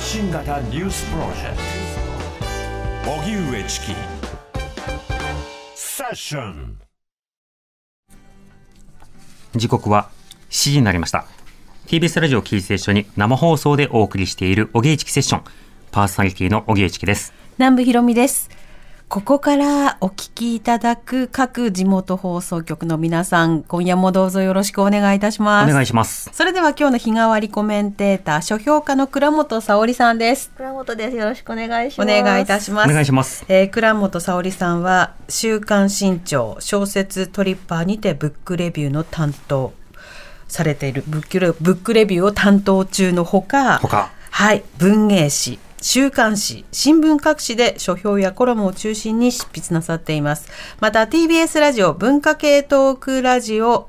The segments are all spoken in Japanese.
発信型ニュースプロジェクト。荻上チキ。セッション。時刻は7時になりました。TBS ラジオキーステーションに生放送でお送りしている荻上チキセッション。パーソナリティの荻上チキです。南部ひろみです。ここからお聞きいただく各地元放送局の皆さん、今夜もどうぞよろしくお願いいたしおます。願いしますそれでは今日の日替わりコメンテーター、書評家の倉本沙織さんです。倉本です。よろしくお願いしおます。願いいたします。お願いしますえー倉本沙織さんは、週刊新潮小説トリッパーにてブックレビューの担当されている、ブックレブックレビューを担当中のほか、他はい、文芸誌、週刊誌、新聞各紙で書評やコラムを中心に執筆なさっています。また TBS ラジオ文化系トークラジオ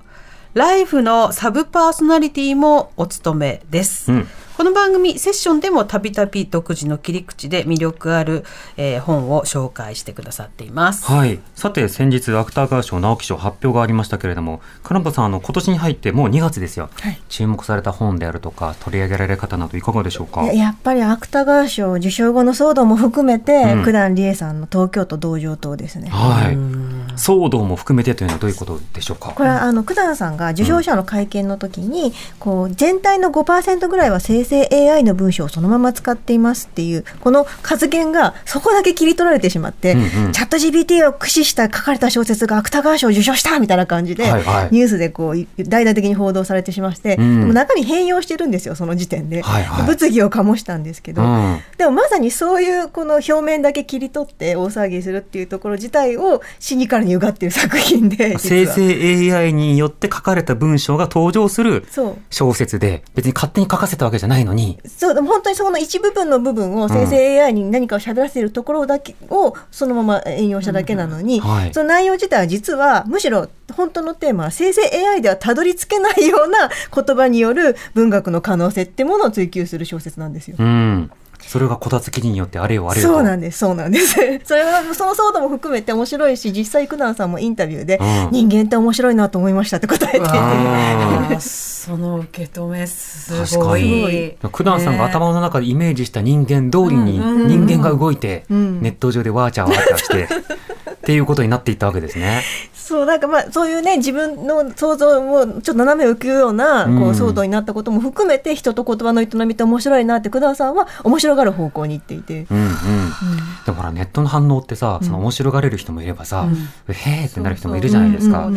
ライフのサブパーソナリティもお務めです。うんこの番組セッションでもたびたび独自の切り口で魅力ある、えー本を紹介してくださっています。はい。さて先日芥川賞直木賞発表がありましたけれども倉本さんあの今年に入ってもう2月ですよ、注目された本であるとか取り上げられ方などいかがでしょうか？ややっぱり芥川賞受賞後の騒動も含めて、うん。九段理恵さんの東京都道場島ですね。はい。騒動も含めてというのはどういうことでしょうか？これはあの九段さんが受賞者の会見の時に、こう全体の5%ぐらいは生成 AI の文章をそのまま使っていますっていうこの発言がそこだけ切り取られてしまって、うんうん。チャット GPT を駆使した書かれた小説が芥川賞を受賞したみたいな感じで、はいはい。ニュースでこう大々的に報道されてしまして、うん。でも中に変容してるんですよその時点で、はいはい。物議を醸したんですけど、うん。でもまさにそういうこの表面だけ切り取って大騒ぎするっていうところ自体をシニカルにうがっている作品で生成 AI によって書かれた文章が登場する小説で別に勝手に書かせたわけじゃないのに。そうでも本当にその一部分の部分を生成 AI に何かを喋らせるところだけをそのまま引用しただけなのに、うん。はい。その内容自体は実はむしろ本当のテーマは生成 AI ではたどり着けないような言葉による文学の可能性ってものを追求する小説なんですよ。うんそれがこたつ記事によってあれよあれよと。そうなんです、そうなんです。それはその騒動も含めて面白いし、実際、九段さんもインタビューで、うん。人間って面白いなと思いましたって答えて。その受け止めす確ごかに。い。九段さんが頭の中でイメージした人間通りにうん。人間が動いてうん。ネット上でワーチャーワーチャーして っていうことになっていったわけですね。そう、なんかまあ、そういうね、自分の想像もちょっと斜めを浮くような、こう、うん騒動になったことも含めて、人と言葉の営みって面白いなって、九段さんは面白がる方向に行っていて。うんうん、でもほらネットの反応ってさその面白がれる人もいればさ、へーってなる人もいるじゃないですか。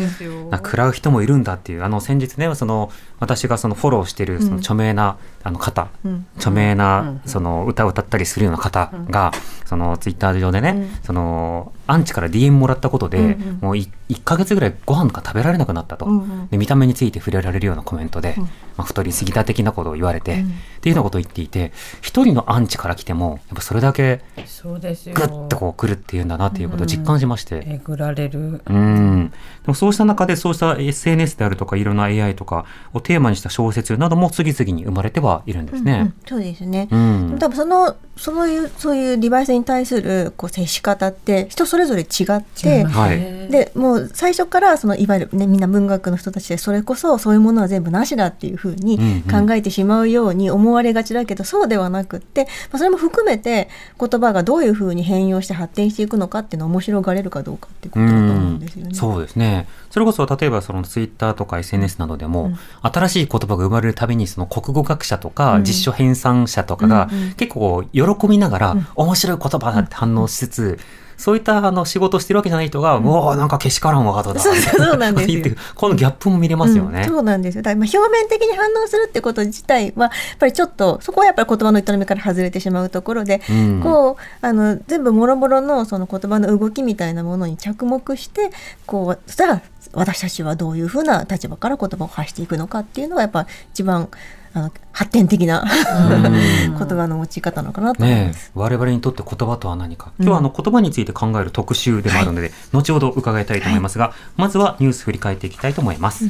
食らう人もいるんだっていうあの先日ねその私がそのフォローしてるその著名なあの方、うん。著名なその歌を歌ったりするような方がそのツイッター上でねそのアンチから DM もらったことでもうい1ヶ月ぐらいご飯が食べられなくなったと。うんうん。で見た目について触れられるようなコメントでまあ太りすぎた的なことを言われてっていうようなことを言っていて一人のアンチから来てもやっぱそれだけそうですよ。グッとこう来るっていうんだなっていうことを実感しまして。えぐられる。うん。でもそうした中で、そうした SNS であるとか、いろんな AI とかをテーマにした小説なども次々に生まれてはいるんですうんね。そうですね。うん。多分そのそういうそういうデバイスに対するこう接し方って人それぞれ違ってはいでもう最初からそのいわゆる、ね、みんな文学の人たちでそれこそそういうものは全部なしだっていうふうにうんうん。考えてしまうように思われがちだけど、そうではなくって、まあ、それも含めて言葉がどういうふうに変容して発展していくのかっていうのを面白がれるかどうかっていうことだと思うんですよね。そうですね。それこそ例えばそのツイッターとか SNS などでも、新しい言葉が生まれるたびにその国語学者とかうん。実書編纂者とかがうんうん。結構喜びながら、面白い言葉だって反応しつつ、そういったあの仕事をしてるわけじゃない人が、うわーなんかけしからんワードだ。そうそうなんですよ言ってこのギャップも見れますよね。うんそうなんですよ。だまあ表面的に反応するってこと自体は、やっぱりちょっと、そこはやっぱり言葉の営みから外れてしまうところで、うんこう、あの、全部もろもろのその言葉の動きみたいなものに着目して、こう、じゃあ、私たちはどういうふうな立場から言葉を発していくのかっていうのが、やっぱ一番、あの、発展的な言葉の持ち方なのかなと思います。我々にとって言葉とは何か。今日はあの言葉について考える特集でもあるので、後ほど伺いたいと思いますが、まずはニュース振り返っていきたいと思います、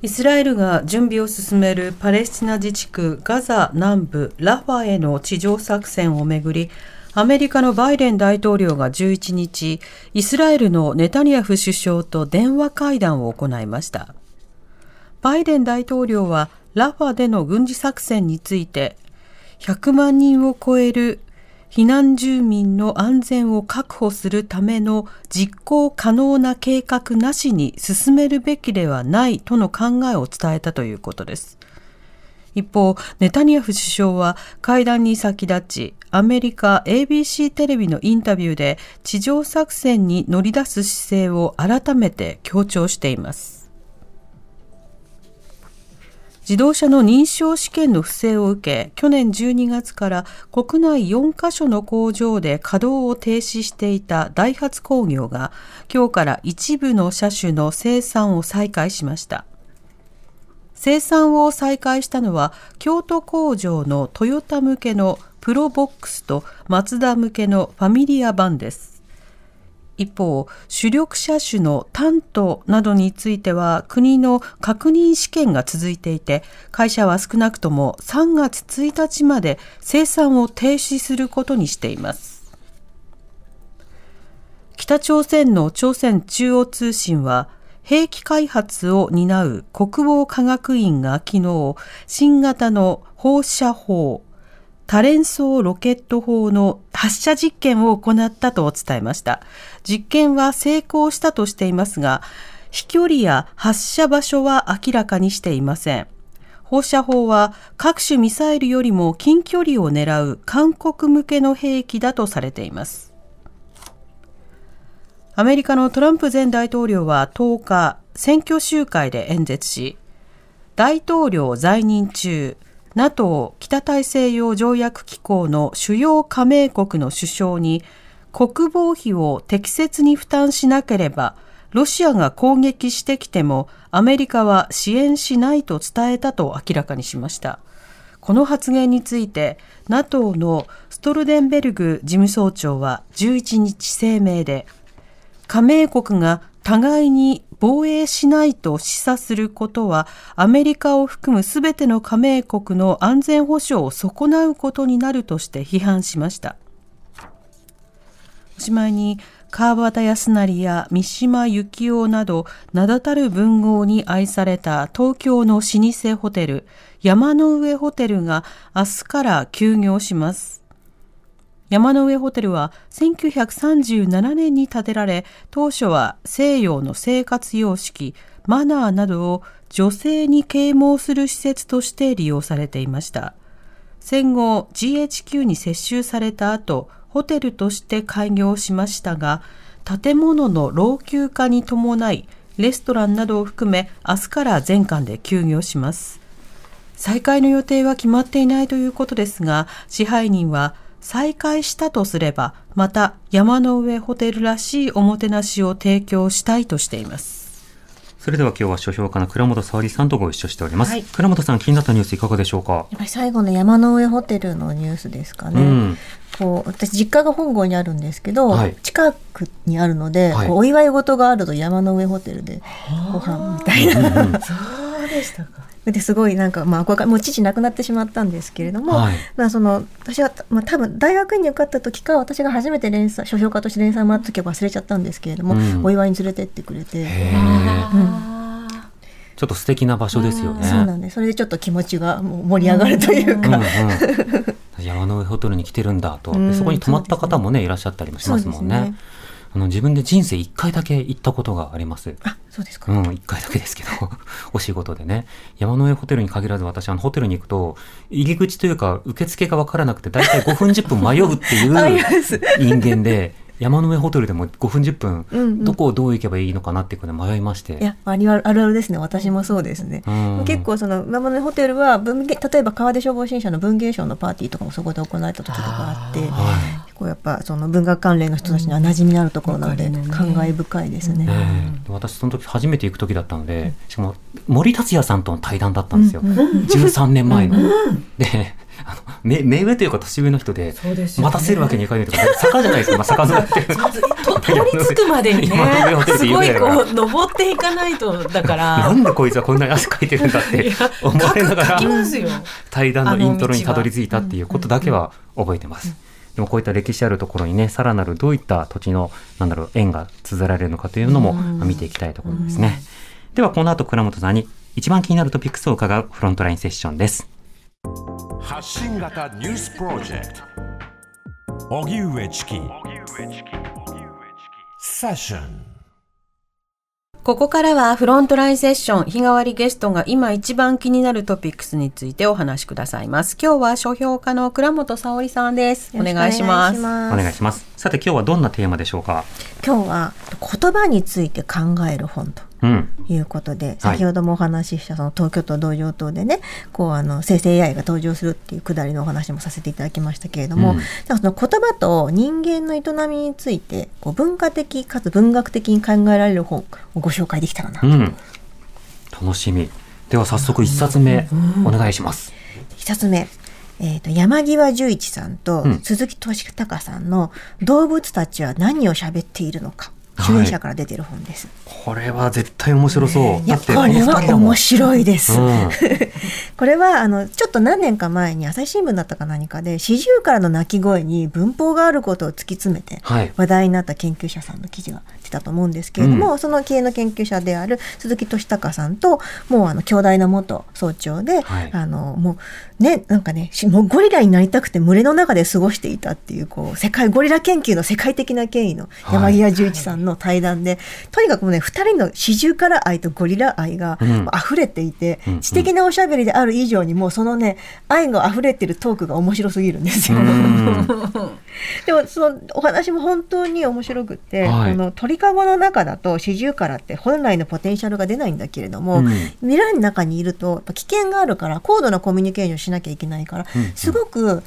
イスラエルが準備を進めるパレスチナ自治区ガザ南部ラファへの地上作戦をめぐりアメリカのバイデン大統領が11日イスラエルのネタニヤフ首相と電話会談を行いましたバイデン大統領はラファでの軍事作戦について100万人を超える避難住民の安全を確保するための実行可能な計画なしに進めるべきではないとの考えを伝えたということです。一方、ネタニヤフ首相は会談に先立ち、アメリカ ABC テレビのインタビューで地上作戦に乗り出す姿勢を改めて強調しています。自動車の認証試験の不正を受け、去年12月から国内4カ所の工場で稼働を停止していたダイハツ工業が、今日から一部の車種の生産を再開しました。生産を再開したのは、京都工場のトヨタ向けのプロボックスとマツダ向けのファミリア版です。一方、主力車種のタントなどについては国の確認試験が続いていて、会社は少なくとも3月1日まで生産を停止することにしています。北朝鮮の朝鮮中央通信は、兵器開発を担う国防科学院が昨日、新型の放射砲、多連装ロケット砲の発射実験を行ったと伝えました。実験は成功したとしていますが、飛距離や発射場所は明らかにしていません。放射砲は各種ミサイルよりも近距離を狙う韓国向けの兵器だとされています。アメリカのトランプ前大統領は10日、選挙集会で演説し、大統領在任中、NATO 北大西洋条約機構の主要加盟国の首相に国防費を適切に負担しなければロシアが攻撃してきてもアメリカは支援しないと伝えたと明らかにしました。この発言について NATO のストルデンベルグ事務総長は11日声明で加盟国が互いに防衛しないと示唆することはアメリカを含むすべての加盟国の安全保障を損なうことになるとして批判しました。おしまいに川端康成や三島由紀夫など名だたる文豪に愛された東京の老舗ホテル山の上ホテルが明日から休業します。山の上ホテルは1937年に建てられ、当初は西洋の生活様式、マナーなどを女性に啓蒙する施設として利用されていました。戦後 GHQ に接収された後、ホテルとして開業しましたが、建物の老朽化に伴い、レストランなどを含め明日から全館で休業します。再開の予定は決まっていないということですが、支配人は再開したとすれば、また山の上ホテルらしいおもてなしを提供したいとしています。それでは今日は書評家の倉本沙織さんとご一緒しております。はい倉本さん気になったニュースいかがでしょうか？やっぱり最後の山の上ホテルのニュースですかね。うん。こう私実家が本郷にあるんですけど、はい近くにあるので、はいお祝い事があると山の上ホテルでご飯みたいな。でしたか。ですごいなんかまあもう父亡くなってしまったんですけれども、はいまあその私はまあ多分大学院に受かった時か私が初めて連載書評家として連載もらった時は忘れちゃったんですけれども、うんお祝いに連れてってくれて。ちょっと素敵な場所ですよね。そうなんでそれでちょっと気持ちがもう盛り上がるというか、山の上ホテルに来てるんだと、そこに泊まった方もねいらっしゃったりもしますもんねあの自分で人生一回だけ行ったことがあります。あそうですか、うん、一回だけですけど、お仕事でね。山の上ホテルに限らず私、あの、ホテルに行くと、入り口というか、受付がわからなくて、だいたい5分10分迷うっていう人間で、山の上ホテルでも5分10分、うんうんどこをどう行けばいいのかなっていうので迷いまして。いやありあるあるあるですね私もそうですね、うん結構その今までのホテルは文芸例えば川出消防新社の文芸賞のパーティーとかもそこで行われた時とかあっては結構やっぱその文学関連の人たちには馴染みのあるところなので、うん感慨深いですね。い。ええ私その時初めて行く時だったので、しかも森達也さんとの対談だったんですよ。13年前の。で、あの、目、目上というか年上の人で、待たせるわけにいかないとか、坂じゃないですか、まあ、坂沿いって。と取り付くまでにね すごいこう登っていかないとだからなんでこいつはこんなに汗かいてるんだって 思われながら対談のイントロにたどり着いたっていうことだけは覚えてます。でもこういった歴史あるところにね、さらなるどういった土地の、なんだろう、縁が綴られるのかというのもまあ見ていきたいところですね。ではこの後倉本さんに一番気になるトピックスを伺うフロントラインセッションです。発信型ニュースプロジェクト荻上チキセッションここからはフロントラインセッション日替わりゲストが今一番気になるトピックスについてお話しくださいます。今日は書評家の倉本沙織さんです。お願いします。お願いします。さて今日はどんなテーマでしょうか？今日は言葉について考える本とうん。いうことで、先ほどもお話ししたその東京都道場島でねこうあの生成 AI が登場するっていうくだりのお話もさせていただきましたけれども、うんその言葉と人間の営みについてこう文化的かつ文学的に考えられる本をご紹介できたらなと、うん。楽しみ。では早速一冊目お願いします。一つ目、えー、と山際十一さんとうん。鈴木俊隆さんの「動物たちは何を喋っているのか」はい主演者から出てる本です。これは絶対面白そう。いやこれは面白いです。うん。これはあのちょっと何年か前に朝日新聞だったか何かで四十からの鳴き声に文法があることを突き詰めてはい。話題になった研究者さんの記事が出たと思うんですけれども、その経営の研究者である鈴木俊隆さんともうあの兄弟の元総長で、はいあのもうねなんかねしもうゴリラになりたくて群れの中で過ごしていたっていうこう世界ゴリラ研究の世界的な権威の山際十一さんの対談で、とにかくもうね二人の四十から愛とゴリラ愛がうん。溢れていて、うんうん。知的なおしゃべりである以上にもうそのね愛が溢れてるトークが面白すぎるんですよ。うん。でもそのお話も本当に面白くって、はい。この鳥かごの中だと四十からって本来のポテンシャルが出ないんだけれども、うん。未来の中にいると危険があるから高度なコミュニケーションしなきゃいけないから、うんうん。すごく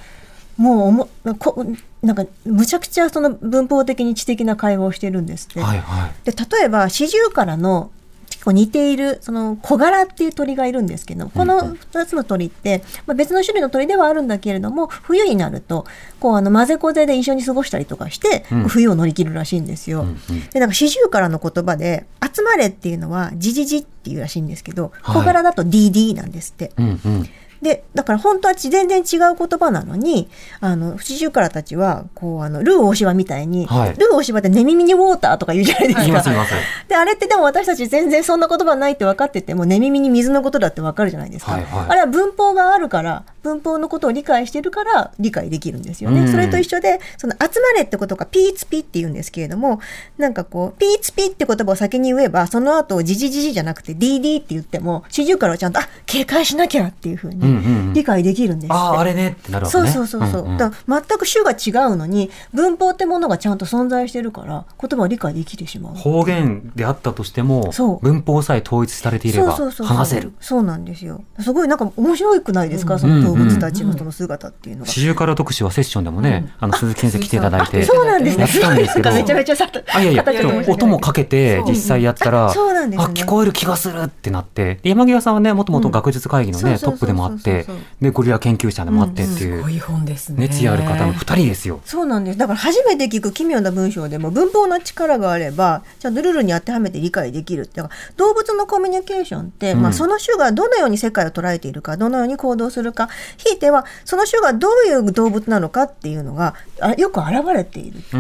もうおもこなんかむちゃくちゃその文法的に知的な会話をしてるんですって。はいはい。で例えば四十からの結構似ているその小柄っていう鳥がいるんですけどこの2つの鳥って、まあ、別の種類の鳥ではあるんだけれども冬になるとこうあの混ぜこぜで一緒に過ごしたりとかして、うん冬を乗り切るらしいんですよ。うんうんでなんか四十からの言葉で「集まれ」っていうのは「じじじ」っていうらしいんですけどはい小柄だと「DD」なんですって。うんうん。でだから本当は全然違う言葉なのにあの四十からたちはこうあのルー大芝みたいに、はいルー大芝って寝耳にウォーターとか言うじゃないですか。言います言います。で、あれってでも私たち全然そんな言葉ないって分かってても、寝耳に水のことだって分かるじゃないですか。はいはいあれは文法があるから、文法のことを理解してるから理解できるんですよね。うんそれと一緒で、その集まれってことがピーツピって言うんですけれども、なんかこう、ピーツピって言葉を先に言えば、その後、ジジジジじゃなくて DD って言っても、四十からはちゃんと、あ、警戒しなきゃっていうふうに理解できるんですって。ああ、あれねってなるわけそうね。そうそうそう、んん。だ全く種が違うのに文法ってものがちゃんと存在してるから言葉を理解できてしまう。方言であったとしても文法さえ統一されていればそうそうそうそう。話せる。そうなんですよ。すごいなんか面白くないですか、その動物たちのその姿っていうのが、四十から特集はセッションでもね、あの鈴木先生来ていただいて。そうなんですね。めちゃめちゃさあいやいや音もかけて実際やったら、そうなんですね。あ聞こえる気がするってなって。で山際さんはねもともと学術会議のね、うんトップでもあってそうそうそう。そうでゴリラ研究者でもあってっていう、い本ですね。熱意ある方の二人ですよ。そうなんです。だから初めて聞く奇妙な文章でも文法の力があればちゃんとルールに当てはめて理解できるってだから動物のコミュニケーションって、うん。まあ、その種がどのように世界を捉えているかどのように行動するかひいてはその種がどういう動物なのかっていうのがあよく現れているこ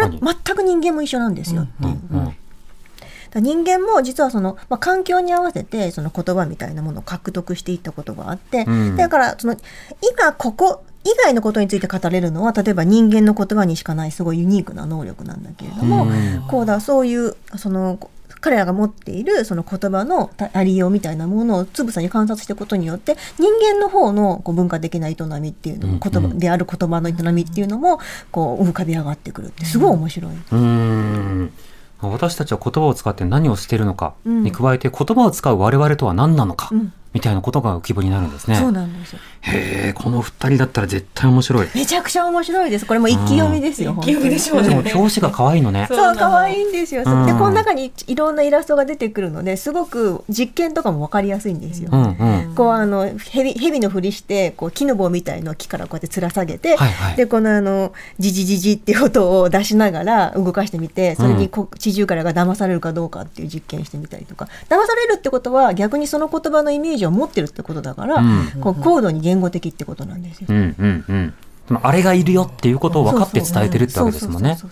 れ。全く人間も一緒なんですよっていう。うんうん人間も実はその、まあ、環境に合わせてその言葉みたいなものを獲得していったことがあって、うん。だからその今ここ以外のことについて語れるのは例えば人間の言葉にしかないすごいユニークな能力なんだけれども、うん。こうだそういうその彼らが持っているその言葉のありようみたいなものをつぶさに観察していくことによって人間の方のこう文化的な営みっていうのもうん言葉である言葉の営みっていうのもこう浮かび上がってくるってすごい面白い。うーん私たちは言葉を使って何をしているのかうん。に加えて言葉を使う我々とは何なのかうんみたいなことが浮き彫りになるんですね。そうなんですよ。へえこの二人だったら絶対面白い。めちゃくちゃ面白いです。これも一気読みですよ。一気読みでしょうでねも表紙が可愛いのね。そう、可愛いんですよ。うんで、この中にいろんなイラストが出てくるので、すごく実験とかもわかりやすいんですよ。うんうん。こうあの蛇蛇のふりしてこう木の棒みたいのを木からこうやって吊ら下げて、はいはいでこのあのジジジジっていう音を出しながら動かしてみてそれにこう地中からが騙されるかどうかっていう実験してみたりとか騙されるってことは逆にその言葉のイメージを持ってるってことだから、うん。こう高度に言語的ってことなんですよ。うんうんうん。あれがいるよっていうことを分かって伝えてるってわけですもんね。知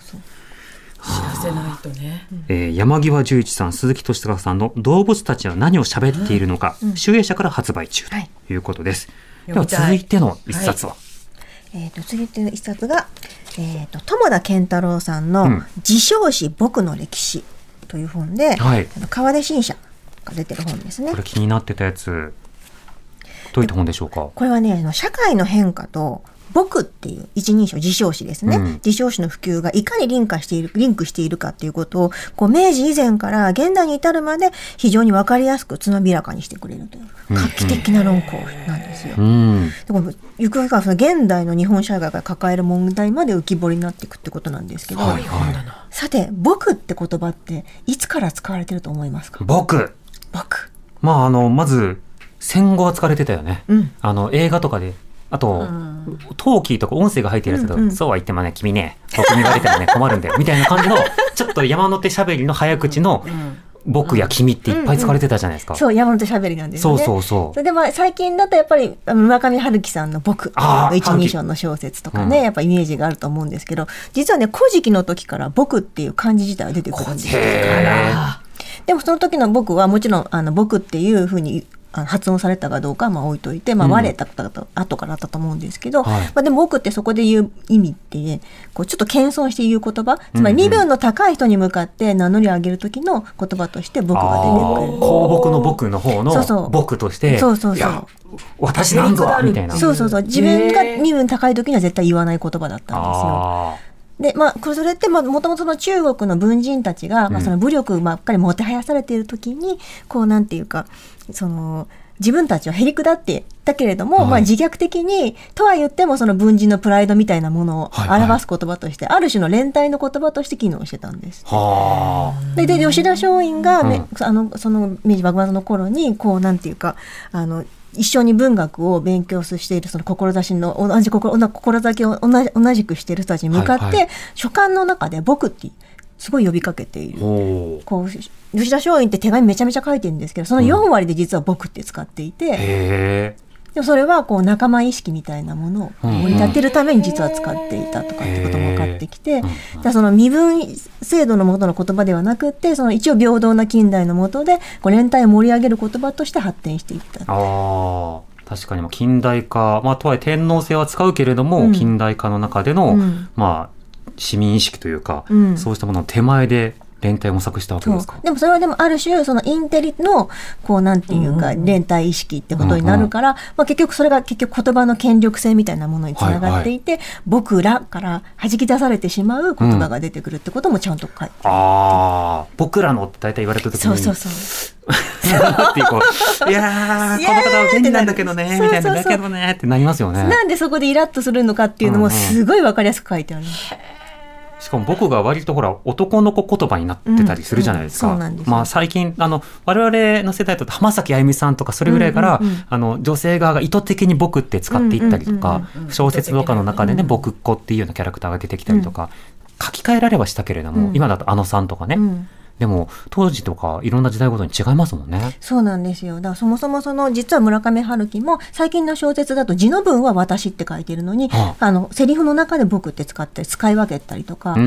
らせないとね。えー山際十一さん鈴木敏孝さんの「動物たちは何を喋っているのか」集英社から発売中はい。ということです、では読みたい。続いての一冊は、えー、と次っていう一冊が、えー、と友田健太郎さんのうん「自称史僕の歴史」という本で、はい。あの川出新社が出てる本ですね。こ。れ気になってたやつどういった本でしょうか？これはねあの社会の変化と僕っていう一人称自称詞ですね、うん。自称詞の普及がいかにリンクしているリンクしているかっていうことをこう明治以前から現代に至るまで非常に分かりやすくつまびらかにしてくれるという画期的な論考なんですよ。うん。でゆくゆくはその現代の日本社会が抱える問題まで浮き彫りになっていくってことなんですけど、はいはい。さて「僕」って言葉っていつから使われてると思いますか？僕僕まああのまず戦後は使われてたよね、うん。あの映画とかで。あと、トーキーとか音声が入ってるやつだと、うんうん。そうは言ってもね君ね僕に言われてもね 困るんだよみたいな感じの ちょっと山手しゃべりの早口の僕や君っていっぱい使われてたじゃないですか、そう山手しゃべりなんですそうよね。そうそうそれでまあ最近だとやっぱり村上春樹さんの「僕」あー一人称の小説とかね、うん。やっぱイメージがあると思うんですけど実はね「古事記」の時から「僕」っていう漢字自体は出てくるんですよ。へでもその時の僕はもちろんあの僕っていうふうに発音されたかどうかはまあ置いといて、まあ、うん。割れたことだ後からだったと思うんですけど、はい。まあ、でも僕ってそこで言う意味ってこうちょっと謙遜して言う言葉つまり身分の高い人に向かって名乗り上げる時の言葉として僕が出てくる。公僕の僕の方の僕としてそうそうそう。私なんぞみたいな。そうそうそう。自分が身分高い時には絶対言わない言葉だったんですよ。あでまあこれそれってまあもともとその中国の文人たちが、まあ、その武力ばっかりもてはやされている時にこうなんていうかその自分たちはへりくだってたけれども、はい。まあ自虐的にとは言ってもその文人のプライドみたいなものをはいはい。表す言葉として、ある種の連帯の言葉として機能してたんです。でで吉田松陰が、めうんあのその明治幕末の頃にこうなんていうかあの一緒に文学を勉強しているその志の同じ志を同じ同じくしている人たちに向かって、はいはい。書簡の中で「僕」ってすごい呼びかけていある。こう吉田松陰って手紙めちゃめちゃ書いてるんですけどその4割で実は「僕」って使っていて、でもそれはこう仲間意識みたいなものを盛り立てるために実は使っていたとかってことも分かってきて、だからその身分制度のもとの言葉ではなくってその一応平等な近代のもとでこう連帯を盛り上げる言葉として発展していった。ああ確かにまあ近代化、まあ、とはいえ天皇制は使うけれども、うん。近代化の中での、うん。まあ、市民意識というか、うん。そうしたものの手前で連帯を模索したわけですか？でもそれはでもある種そのインテリのこうなんていうか連帯意識ってことになるから、まあ、結局それが結局言葉の権力性みたいなものにつながっていて、僕らから弾き出されてしまう言葉が出てくるってこともちゃんと書いてああ僕らのって大体言われた時にそうそうそう。っていうこういやこの方は便利なんだけどねみたいなだけどねってなりますよね。なんでそこでイラッとするのかっていうのもすごいわかりやすく書いてある。しかも僕が割とほら男の子言葉になってたりするじゃないですか。うんうんすよ。まあ最近あの我々の世代だと浜崎あゆみさんとかそれぐらいから、うんうんうんあの女性側が意図的に僕って使っていったりとか、うんうんうん。小説とかの中でね、僕っ子っていうようなキャラクターが出てきたりとか、書き換えられはしたけれども、うん。今だとあのさんとかね、うんでも当時とかいろんな時代ごとに違いますもんね。そうなんですよ。だからそもそもその実は村上春樹も最近の小説だと字の文は私って書いてるのに、はあのセリフの中で僕って使ったり使い分けたりとか、その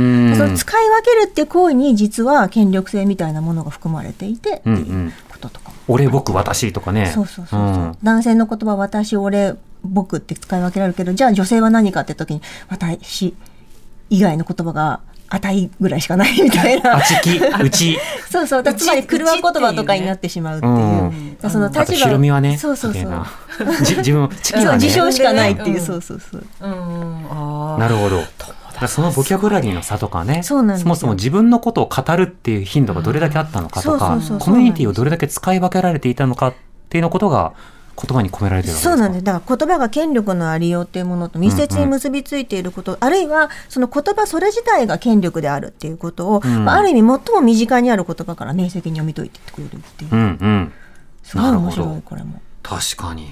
使い分けるって行為に実は権力性みたいなものが含まれていてってうんういうんこととかも。俺僕私とかね。そうそうそうそう、ん男性の言葉私俺僕って使い分けられるけどじゃあ女性は何かって時に私以外の言葉が値ぐらいしかないみたいな。あちき、うち、そうそう。つまり車言葉とかになってしまうっていう。うその立場ひろみはね、そうそうそう。自分、チ キそうはね。自称しかないっていう、うん。そうそうそう。うん、あー。なるほど。そのボキャブラリーの差とかね、そもそも自分のことを語るっていう頻度がどれだけあったのかとかコミュニティをどれだけ使い分けられていたのかっていうのことが言葉に込められてるそうなんですだから言葉が権力のありようっていうものと密接に結びついていること、あるいはその言葉それ自体が権力であるっていうことを、うんまあ、ある意味最も身近にある言葉から明晰に読み解いてくれるっていう、うんうん。すごい面なるほ白いどこれも確かに。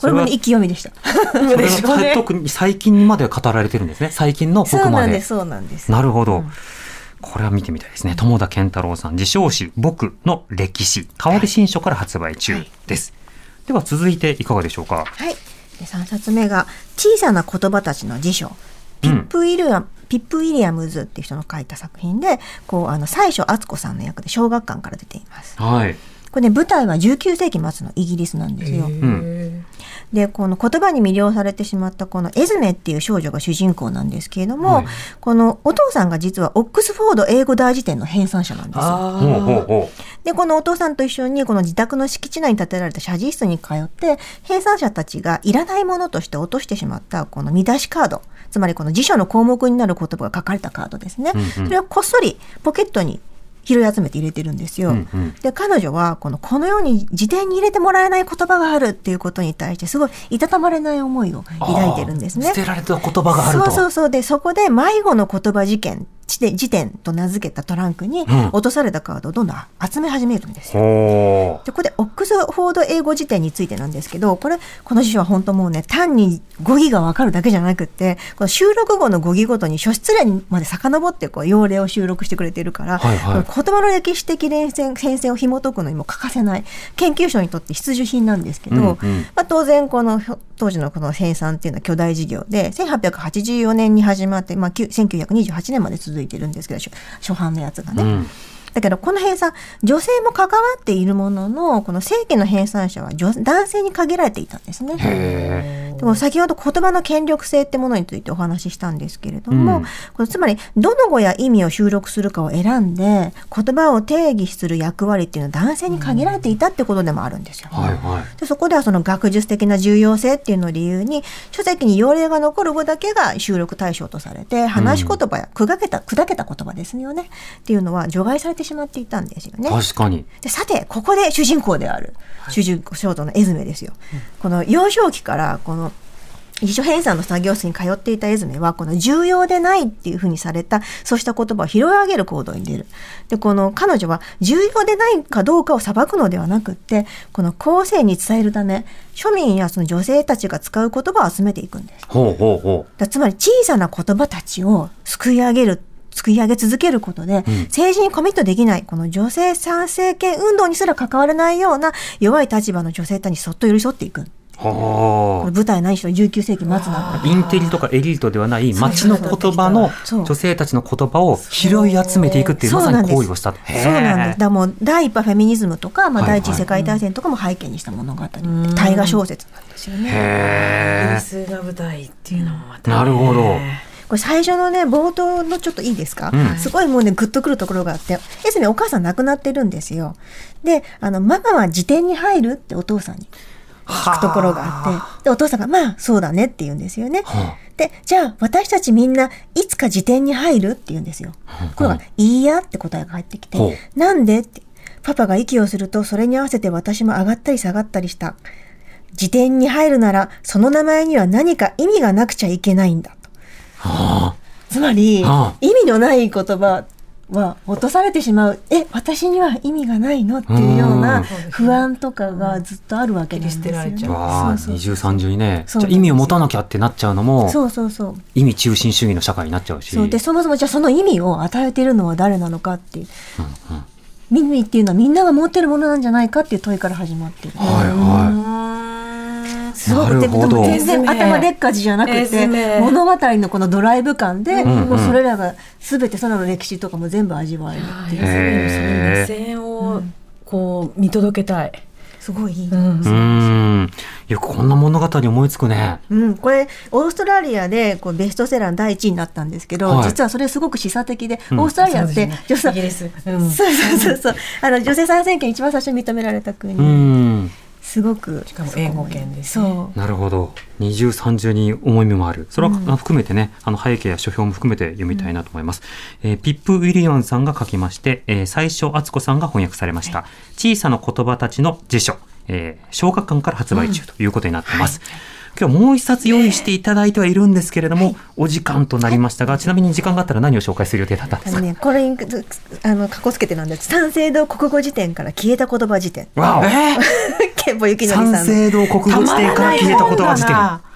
これも、ね、そ意気読みでしたそれは 特に最近にまで語られてるんですね。最近の僕まで。なんですそうなんですなるほど。うんこれは見てみたいですね。友田健太郎さん、自称誌、僕の歴史、川出新書から発売中です。では続いていかがでしょうか？はいで3冊目が「小さな言葉たちの辞書」ピップ・ウィリアム、ピップ・ウィリアムズっていう人の書いた作品で、こう、あの、最所篤子さんの訳で小学館から出ています。はい。これね、舞台は19世紀末のイギリスなんですよ。うん。で、この言葉に魅了されてしまったこのエズメっていう少女が主人公なんですけれども、はい。このお父さんが実はオックスフォード英語大辞典の編纂者なんですよ。で、このお父さんと一緒にこの自宅の敷地内に建てられた写実室に通って、編纂者たちがいらないものとして落としてしまったこの見出しカード、つまりこの辞書の項目になる言葉が書かれたカードですね。うんうん。それをこっそりポケットに拾い集めて入れてるんですよ。うんうんで、彼女はこの、このように辞典に入れてもらえない言葉があるっていうことに対してすごいいたたまれない思いを抱いてるんですね。捨てられた言葉があると。そうそうそうでそこで迷子の言葉事件辞典辞典と名付けたトランクにうん。落とされたカードをどんどん集め始めるんですよ。ほでここでオックスフォード英語辞典についてなんですけどこれこの辞書は本当もうね単に語義が分かるだけじゃなくってこの収録後の語義ごとに書出例にまで遡ってこう用例を収録してくれてるから、はいはい。言葉の歴史的連戦変遷を紐解くのにも欠かせない研究所にとって必需品なんですけど、うんうん。まあ、当然この当時のこの生産っていうのは巨大事業で1884年に始まって、まあ、1928年まで続いてるんですけど初版のやつがね。うん。だけどこの編纂女性も関わっているもののこの正規の編纂者は女男性に限られていたんですね。へでも先ほど言葉の権力性ってものについてお話ししたんですけれども、うんこれつまりどの語や意味を収録するかを選んで言葉を定義する役割っていうのは男性に限られていたってことでもあるんですよ。え。はいはい。でそこではその学術的な重要性っていうのを理由に書籍に要例が残る語だけが収録対象とされて話し言葉や砕けた、砕けた言葉ですよねっていうのは除外されてしまっていたんですよね。確かに。でさてここで主人公である主人公ショートのエズメですよ。この幼少期からこの辞書編纂の作業室に通っていたエズメはこの重要でないっていうふうにされたそうした言葉を拾い上げる行動に出る。でこの彼女は重要でないかどうかを裁くのではなくってこの後世に伝えるため庶民やその女性たちが使う言葉を集めていくんです。ほうほうほだつまり小さな言葉たちをすくい上げるすくい上げ続けることで、政治にコミットできないこの女性参政権運動にすら関われないような弱い立場の女性たちにそっと寄り添っていく。う。ほこれ舞台何しろ19世紀末なんう。インテリとかエリートではない街の言葉の女性たちの言葉を拾い集めていくっていうまさに行為をしたと。そうなんです。だもう第一波フェミニズムとか、まあ、はいはい第一次世界大戦とかも背景にした物語、大河小説なんですよね。へイギリスが舞台っていうのもまたね、なるほどこれ最初のね冒頭のちょっといいですか、うん。すごいもうねグッとくるところがあってエスメお母さん亡くなってるんですよ。であのママは辞典に入るってお父さんに聞くところがあってでお父さんがまあそうだねって言うんですよね。はでじゃあ私たちみんないつか辞典に入るって言うんですよ。これが「いいや」って答えが返ってきてほう「なんで?」って。パパが息をするとそれに合わせて私も上がったり下がったりした。辞典に入るならその名前には何か意味がなくちゃいけないんだ。つまり、はあ。意味のない言葉は落とされてしまう。え私には意味がないの？っていうよううなん。不安とかがずっとあるわけですよ、ね。切り捨てられちゃう。わあ、そう二重三重にね。じゃあ意味を持たなきゃってなっちゃうのも、そうそうそう。意味中心主義の社会になっちゃうし。そう。でそもそもじゃあその意味を与えているのは誰なのかっていう、意味っていうのはみんなが持ってるものなんじゃないかっていう問いから始まってる、はいはすごく全然頭でっかちじゃなくてメ物語のこのドライブ感で、もうそれらが全てその歴史とかも全部味わえるっていう、目線をこう見届けたい。すごいいい、うん。い。うーん。よくこんな物語思いつくね。うん、これオーストラリアでこうベストセラーの第一位になったんですけど、はい。実はそれすごく示唆的で、ん。オーストラリアって女性イギリス。うん。そうそうそうそう。あの女性参政権一番最初に認められた国、うん。すごくしかも英語圏ですね。そう。なるほど。二重三重に重みもある。それはあ含めてね、あの背景や書評も含めて読みたいなと思います。えーピップ・ウィリアムさんが書きまして、えー最初敦子さんが翻訳されました。小さな言葉たちの辞書、えー小学館から発売中ということになっています。今日はもう一冊用意していただいてはいるんですけれども、お時間となりましたが、ちなみに時間があったら何を紹介する予定だったんですか？ね、これにあのかこつけてなんです。三省堂国語辞典から消えた言葉辞典。わお。え 憲法ゆきのりさん三省堂国語辞典から消えた言葉辞典。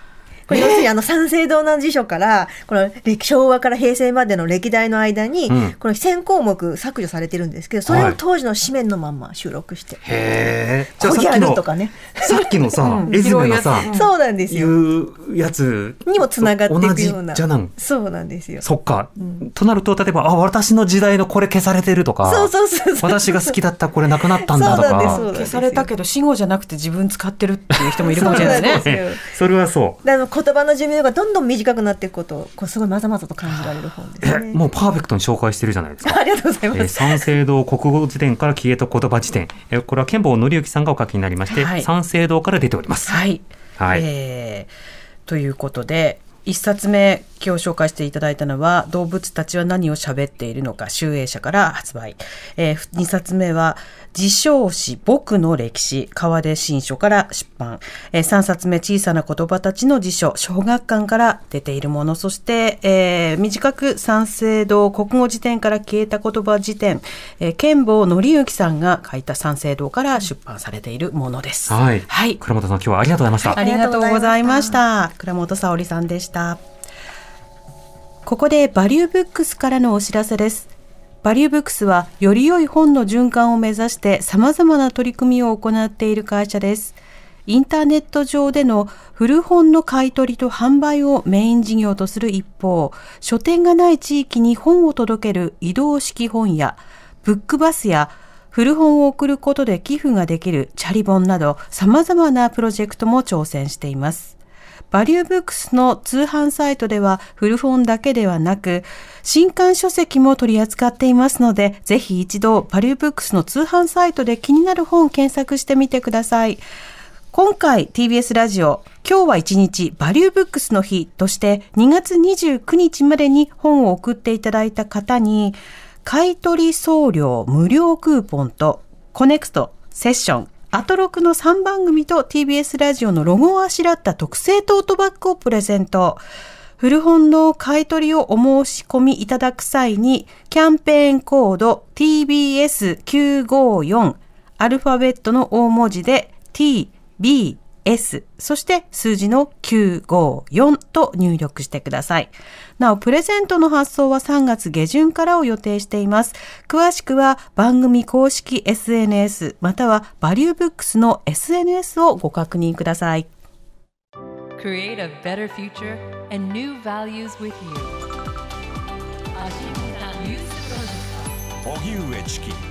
これ要するにあの三省堂の辞書からこの歴昭和から平成までの歴代の間に、うん。この1000項目削除されてるんですけどそれを当時の紙面のまんま収録してへギャさっきのルとかね、さっきのさう、ん。エズメのさそうなんですいようやつ。にもつながっていくような。じゃなん。そうなんですよ。そっか。となると、例えば、あ、私の時代のこれ消されてるとか、そうそうそう私が好きだったこれなくなったんだとそうなんですそうか。消されたけど死後じゃなくて自分使ってるっていう人もいるかもしれないね。それはそう。言葉の寿命がどんどん短くなっていくことをこうすごいまざまざと感じられる本ですえ、ね。もうパーフェクトに紹介してるじゃないですか。ありがとうございえーます。三省堂国語辞典から消えた言葉辞典。えーこれは剣坊則之さんがお書きになりまして、はい三省堂から出ております。はい。はいえーということで、一冊目、今日紹介していただいたのは、動物たちは何を喋っているのか、集英社から発売。えー、二冊目は、自称詩、僕の歴史、川出新書から出版。えー、三冊目、小さな言葉たちの辞書、小学館から出ているもの。そして、えー短く三省堂国語辞典から消えた言葉辞典、えー、剣坊則之さんが書いた三省堂から出版されているものです。はい。はい。倉本さん、今日はありがとうございました。ありがとうございました。倉本沙織さんでした。たここでバリューブックスからのお知らせです。バリューブックスはより良い本の循環を目指して様々な取り組みを行っている会社です。インターネット上での古本の買い取りと販売をメイン事業とする一方、書店がない地域に本を届ける移動式本や、ブックバスや古本を送ることで寄付ができるチャリ本など様々なプロジェクトも挑戦しています。バリューブックスの通販サイトでは古本だけではなく新刊書籍も取り扱っていますのでぜひ一度バリューブックスの通販サイトで気になる本を検索してみてください。今回 TBS ラジオ今日は一日バリューブックスの日として2月29日までに本を送っていただいた方に買取送料無料クーポンとコネクト、セッション、アトロクの3番組と TBS ラジオのロゴをあしらった特製トートバッグをプレゼント。古本の買い取りをお申し込みいただく際に、キャンペーンコード TBS954 アルファベットの大文字で T、B TBS そして数字の954と入力してください。なお、プレゼントの発送は3月下旬からを予定しています。詳しくは番組公式 SNS またはバリューブックスの SNS をご確認ください。Create a better future and new values with you. 荻上チキ